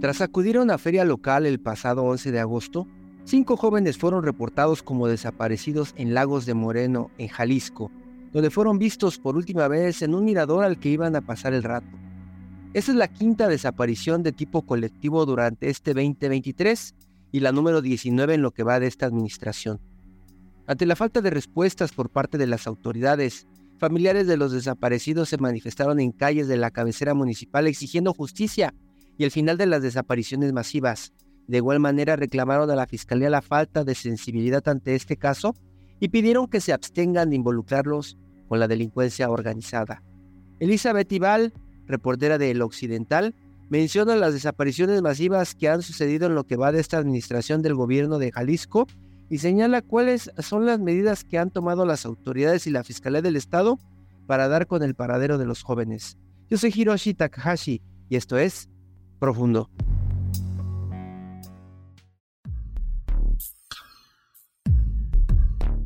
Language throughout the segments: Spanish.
Tras acudir a una feria local el pasado 11 de agosto, cinco jóvenes fueron reportados como desaparecidos en Lagos de Moreno, en Jalisco, donde fueron vistos por última vez en un mirador al que iban a pasar el rato. Esa es la quinta desaparición de tipo colectivo durante este 2023 y la número 19 en lo que va de esta administración. Ante la falta de respuestas por parte de las autoridades, familiares de los desaparecidos se manifestaron en calles de la cabecera municipal exigiendo justicia y el final de las desapariciones masivas. De igual manera reclamaron a la Fiscalía la falta de sensibilidad ante este caso y pidieron que se abstengan de involucrarlos con la delincuencia organizada. Elizabeth Ibal, reportera de El Occidental, menciona las desapariciones masivas que han sucedido en lo que va de esta administración del gobierno de Jalisco y señala cuáles son las medidas que han tomado las autoridades y la Fiscalía del Estado para dar con el paradero de los jóvenes. Yo soy Hiroshi Takahashi y esto es profundo.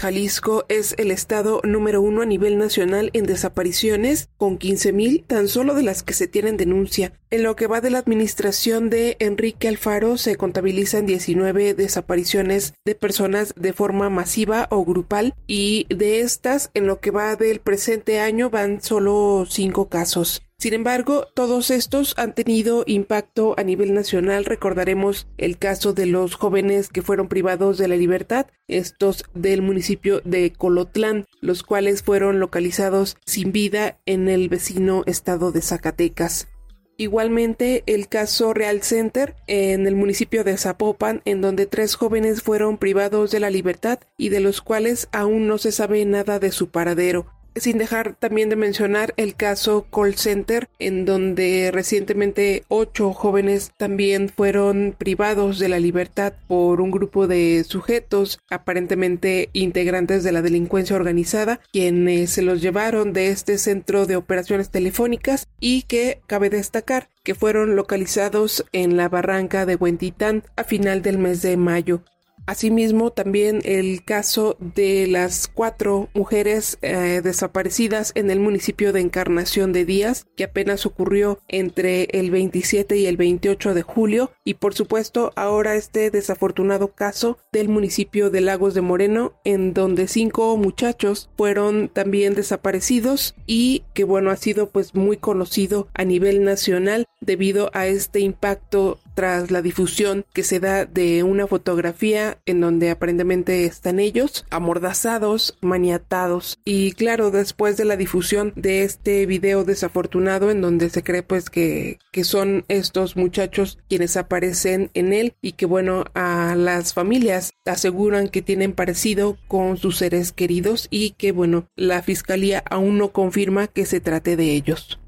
Jalisco es el estado número uno a nivel nacional en desapariciones, con 15.000 tan solo de las que se tienen denuncia. En lo que va de la administración de Enrique Alfaro se contabilizan 19 desapariciones de personas de forma masiva o grupal y de estas en lo que va del presente año van solo 5 casos. Sin embargo, todos estos han tenido impacto a nivel nacional. Recordaremos el caso de los jóvenes que fueron privados de la libertad, estos del municipio de Colotlán, los cuales fueron localizados sin vida en el vecino estado de Zacatecas. Igualmente el caso Real Center en el municipio de Zapopan, en donde tres jóvenes fueron privados de la libertad y de los cuales aún no se sabe nada de su paradero sin dejar también de mencionar el caso Call Center, en donde recientemente ocho jóvenes también fueron privados de la libertad por un grupo de sujetos aparentemente integrantes de la delincuencia organizada, quienes se los llevaron de este centro de operaciones telefónicas y que cabe destacar que fueron localizados en la barranca de Huentitán a final del mes de mayo. Asimismo, también el caso de las cuatro mujeres eh, desaparecidas en el municipio de Encarnación de Díaz, que apenas ocurrió entre el 27 y el 28 de julio, y por supuesto ahora este desafortunado caso del municipio de Lagos de Moreno, en donde cinco muchachos fueron también desaparecidos y que bueno ha sido pues muy conocido a nivel nacional debido a este impacto tras la difusión que se da de una fotografía en donde aparentemente están ellos amordazados, maniatados. Y claro después de la difusión de este video desafortunado en donde se cree pues que, que son estos muchachos quienes aparecen en él y que bueno a las familias aseguran que tienen parecido con sus seres queridos y que bueno la fiscalía aún no confirma que se trate de ellos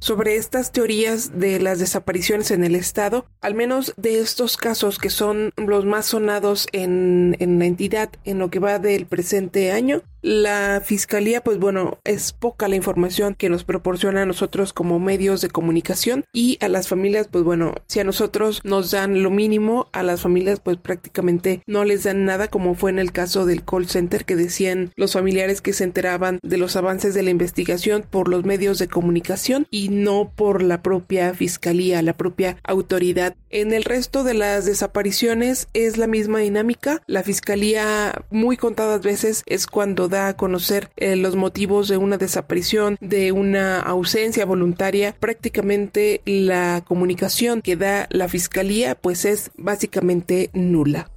sobre estas teorías de las desapariciones en el Estado, al menos de estos casos que son los más sonados en, en la entidad en lo que va del presente año, la fiscalía, pues bueno, es poca la información que nos proporciona a nosotros como medios de comunicación y a las familias, pues bueno, si a nosotros nos dan lo mínimo, a las familias pues prácticamente no les dan nada, como fue en el caso del call center que decían los familiares que se enteraban de los avances de la investigación por los medios de comunicación y no por la propia fiscalía, la propia autoridad. En el resto de las desapariciones es la misma dinámica. La fiscalía muy contadas veces es cuando a conocer eh, los motivos de una desaparición, de una ausencia voluntaria, prácticamente la comunicación que da la fiscalía pues es básicamente nula.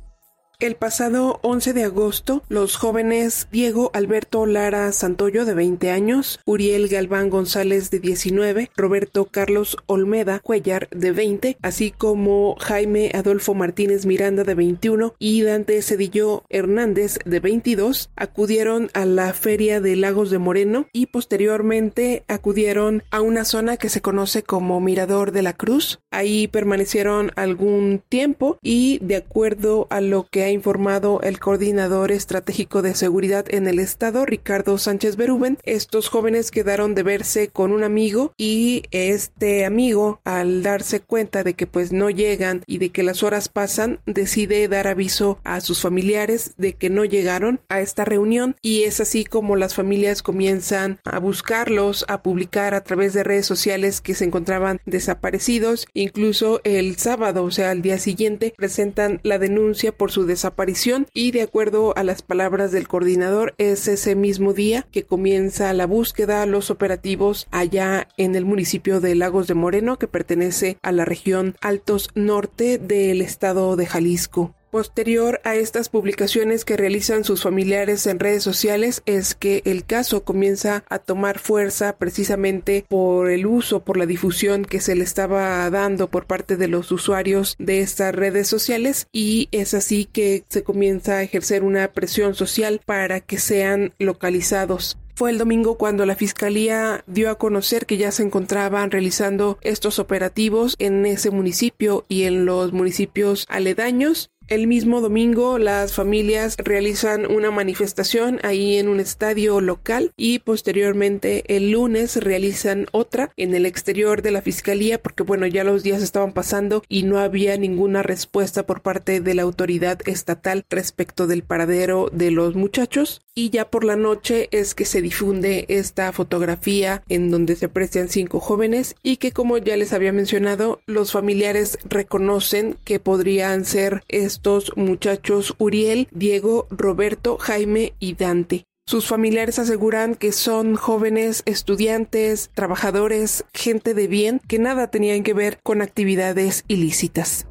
El pasado 11 de agosto, los jóvenes Diego Alberto Lara Santoyo, de 20 años, Uriel Galván González, de 19, Roberto Carlos Olmeda Cuellar, de 20, así como Jaime Adolfo Martínez Miranda, de 21, y Dante Cedillo Hernández, de 22, acudieron a la Feria de Lagos de Moreno y posteriormente acudieron a una zona que se conoce como Mirador de la Cruz. Ahí permanecieron algún tiempo y, de acuerdo a lo que ha informado el coordinador estratégico de seguridad en el estado, Ricardo Sánchez Beruben, estos jóvenes quedaron de verse con un amigo y este amigo, al darse cuenta de que pues no llegan y de que las horas pasan, decide dar aviso a sus familiares de que no llegaron a esta reunión. Y es así como las familias comienzan a buscarlos, a publicar a través de redes sociales que se encontraban desaparecidos, incluso el sábado, o sea, al día siguiente, presentan la denuncia por su desaparición y de acuerdo a las palabras del coordinador es ese mismo día que comienza la búsqueda, los operativos allá en el municipio de Lagos de Moreno que pertenece a la región Altos Norte del estado de Jalisco. Posterior a estas publicaciones que realizan sus familiares en redes sociales es que el caso comienza a tomar fuerza precisamente por el uso, por la difusión que se le estaba dando por parte de los usuarios de estas redes sociales y es así que se comienza a ejercer una presión social para que sean localizados. Fue el domingo cuando la Fiscalía dio a conocer que ya se encontraban realizando estos operativos en ese municipio y en los municipios aledaños el mismo domingo las familias realizan una manifestación ahí en un estadio local y posteriormente el lunes realizan otra en el exterior de la fiscalía porque bueno ya los días estaban pasando y no había ninguna respuesta por parte de la autoridad estatal respecto del paradero de los muchachos y ya por la noche es que se difunde esta fotografía en donde se aprecian cinco jóvenes y que como ya les había mencionado los familiares reconocen que podrían ser estos muchachos Uriel, Diego, Roberto, Jaime y Dante. Sus familiares aseguran que son jóvenes estudiantes, trabajadores, gente de bien, que nada tenían que ver con actividades ilícitas.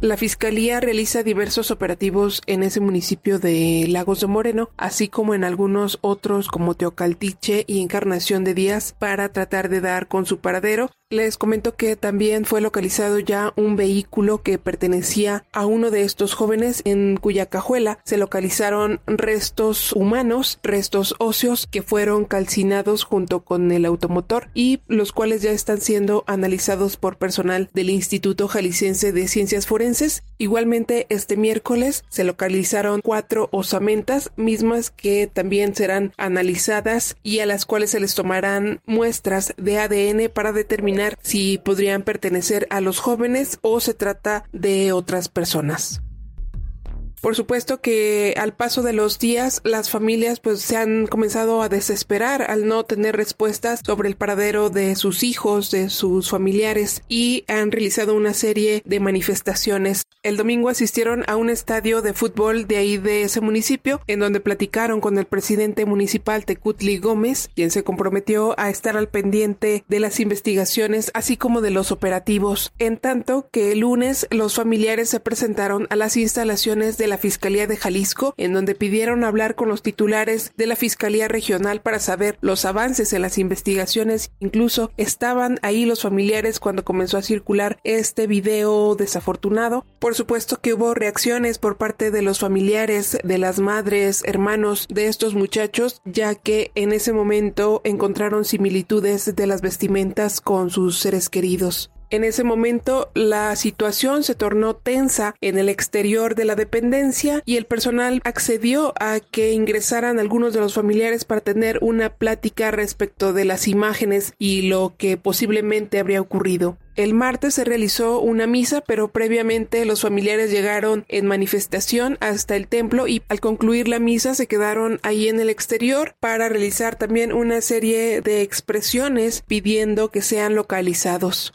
La Fiscalía realiza diversos operativos en ese municipio de Lagos de Moreno, así como en algunos otros como Teocaltiche y Encarnación de Díaz, para tratar de dar con su paradero. Les comento que también fue localizado ya un vehículo que pertenecía a uno de estos jóvenes en cuya cajuela se localizaron restos humanos, restos óseos que fueron calcinados junto con el automotor y los cuales ya están siendo analizados por personal del Instituto Jalisciense de Ciencias Forenses. Igualmente este miércoles se localizaron cuatro osamentas mismas que también serán analizadas y a las cuales se les tomarán muestras de ADN para determinar si podrían pertenecer a los jóvenes o se trata de otras personas. Por supuesto que al paso de los días las familias pues se han comenzado a desesperar al no tener respuestas sobre el paradero de sus hijos, de sus familiares y han realizado una serie de manifestaciones. El domingo asistieron a un estadio de fútbol de ahí de ese municipio en donde platicaron con el presidente municipal Tecutli Gómez, quien se comprometió a estar al pendiente de las investigaciones así como de los operativos. En tanto que el lunes los familiares se presentaron a las instalaciones de la Fiscalía de Jalisco, en donde pidieron hablar con los titulares de la Fiscalía Regional para saber los avances en las investigaciones. Incluso estaban ahí los familiares cuando comenzó a circular este video desafortunado. Por supuesto que hubo reacciones por parte de los familiares, de las madres, hermanos de estos muchachos, ya que en ese momento encontraron similitudes de las vestimentas con sus seres queridos. En ese momento la situación se tornó tensa en el exterior de la dependencia y el personal accedió a que ingresaran algunos de los familiares para tener una plática respecto de las imágenes y lo que posiblemente habría ocurrido. El martes se realizó una misa, pero previamente los familiares llegaron en manifestación hasta el templo y al concluir la misa se quedaron ahí en el exterior para realizar también una serie de expresiones pidiendo que sean localizados.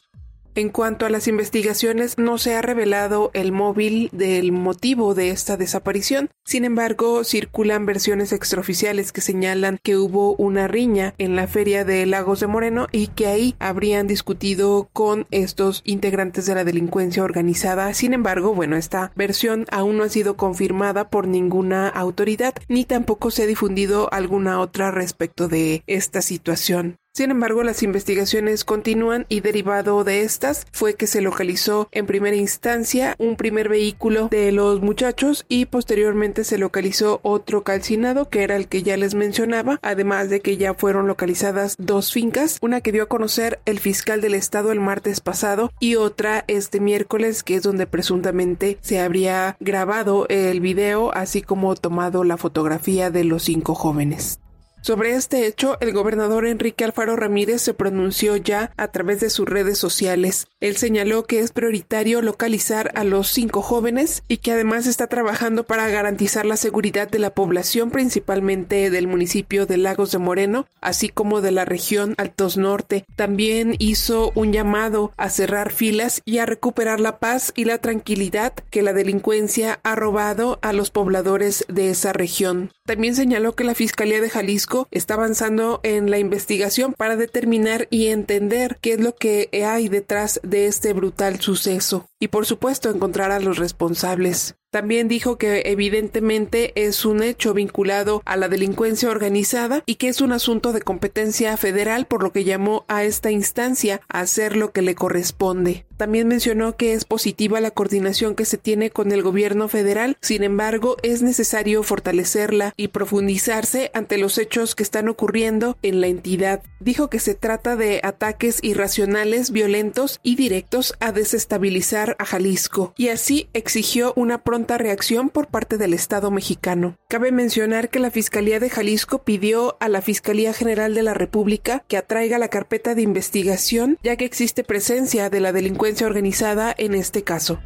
En cuanto a las investigaciones, no se ha revelado el móvil del motivo de esta desaparición. Sin embargo, circulan versiones extraoficiales que señalan que hubo una riña en la feria de Lagos de Moreno y que ahí habrían discutido con estos integrantes de la delincuencia organizada. Sin embargo, bueno, esta versión aún no ha sido confirmada por ninguna autoridad ni tampoco se ha difundido alguna otra respecto de esta situación. Sin embargo, las investigaciones continúan y derivado de estas fue que se localizó en primera instancia un primer vehículo de los muchachos y posteriormente se localizó otro calcinado que era el que ya les mencionaba, además de que ya fueron localizadas dos fincas, una que dio a conocer el fiscal del estado el martes pasado y otra este miércoles que es donde presuntamente se habría grabado el video así como tomado la fotografía de los cinco jóvenes. Sobre este hecho, el gobernador Enrique Alfaro Ramírez se pronunció ya a través de sus redes sociales. Él señaló que es prioritario localizar a los cinco jóvenes y que además está trabajando para garantizar la seguridad de la población, principalmente del municipio de Lagos de Moreno, así como de la región Altos Norte. También hizo un llamado a cerrar filas y a recuperar la paz y la tranquilidad que la delincuencia ha robado a los pobladores de esa región. También señaló que la Fiscalía de Jalisco está avanzando en la investigación para determinar y entender qué es lo que hay detrás de este brutal suceso y por supuesto encontrar a los responsables. También dijo que evidentemente es un hecho vinculado a la delincuencia organizada y que es un asunto de competencia federal por lo que llamó a esta instancia a hacer lo que le corresponde. También mencionó que es positiva la coordinación que se tiene con el gobierno federal, sin embargo es necesario fortalecerla y profundizarse ante los hechos que están ocurriendo en la entidad. Dijo que se trata de ataques irracionales, violentos y directos a desestabilizar a Jalisco y así exigió una pronta reacción por parte del Estado mexicano. Cabe mencionar que la Fiscalía de Jalisco pidió a la Fiscalía General de la República que atraiga la carpeta de investigación ya que existe presencia de la delincuencia organizada en este caso.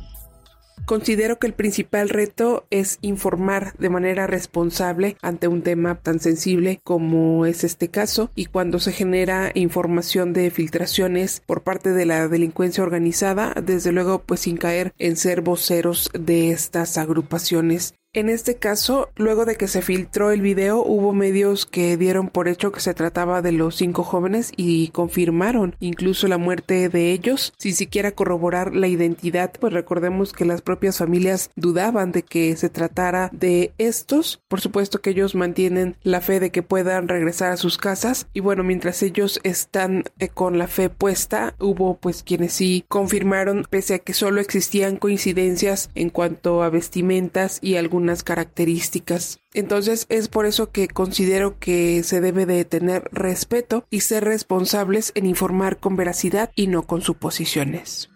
Considero que el principal reto es informar de manera responsable ante un tema tan sensible como es este caso y cuando se genera información de filtraciones por parte de la delincuencia organizada, desde luego pues sin caer en ser voceros de estas agrupaciones en este caso, luego de que se filtró el video, hubo medios que dieron por hecho que se trataba de los cinco jóvenes y confirmaron incluso la muerte de ellos, sin siquiera corroborar la identidad, pues recordemos que las propias familias dudaban de que se tratara de estos. Por supuesto que ellos mantienen la fe de que puedan regresar a sus casas y bueno, mientras ellos están eh, con la fe puesta, hubo pues quienes sí confirmaron, pese a que solo existían coincidencias en cuanto a vestimentas y características. Entonces es por eso que considero que se debe de tener respeto y ser responsables en informar con veracidad y no con suposiciones.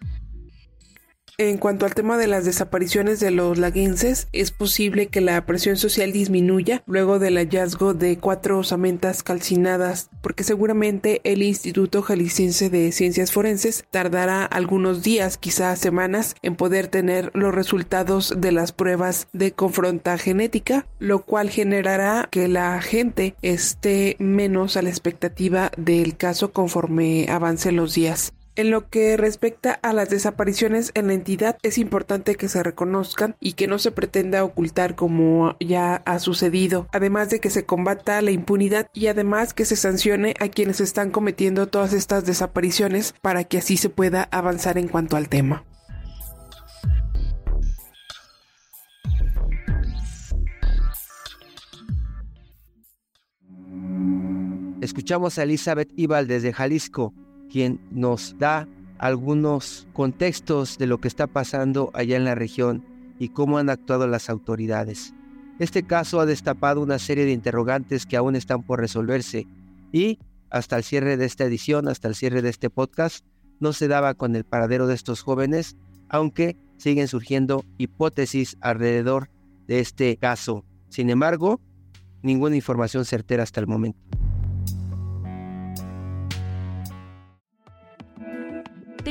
En cuanto al tema de las desapariciones de los laguenses, es posible que la presión social disminuya luego del hallazgo de cuatro osamentas calcinadas, porque seguramente el Instituto Jalisciense de Ciencias Forenses tardará algunos días, quizás semanas, en poder tener los resultados de las pruebas de confronta genética, lo cual generará que la gente esté menos a la expectativa del caso conforme avancen los días. En lo que respecta a las desapariciones en la entidad, es importante que se reconozcan y que no se pretenda ocultar como ya ha sucedido, además de que se combata la impunidad y además que se sancione a quienes están cometiendo todas estas desapariciones para que así se pueda avanzar en cuanto al tema. Escuchamos a Elizabeth Ibal desde Jalisco quien nos da algunos contextos de lo que está pasando allá en la región y cómo han actuado las autoridades. Este caso ha destapado una serie de interrogantes que aún están por resolverse y hasta el cierre de esta edición, hasta el cierre de este podcast, no se daba con el paradero de estos jóvenes, aunque siguen surgiendo hipótesis alrededor de este caso. Sin embargo, ninguna información certera hasta el momento.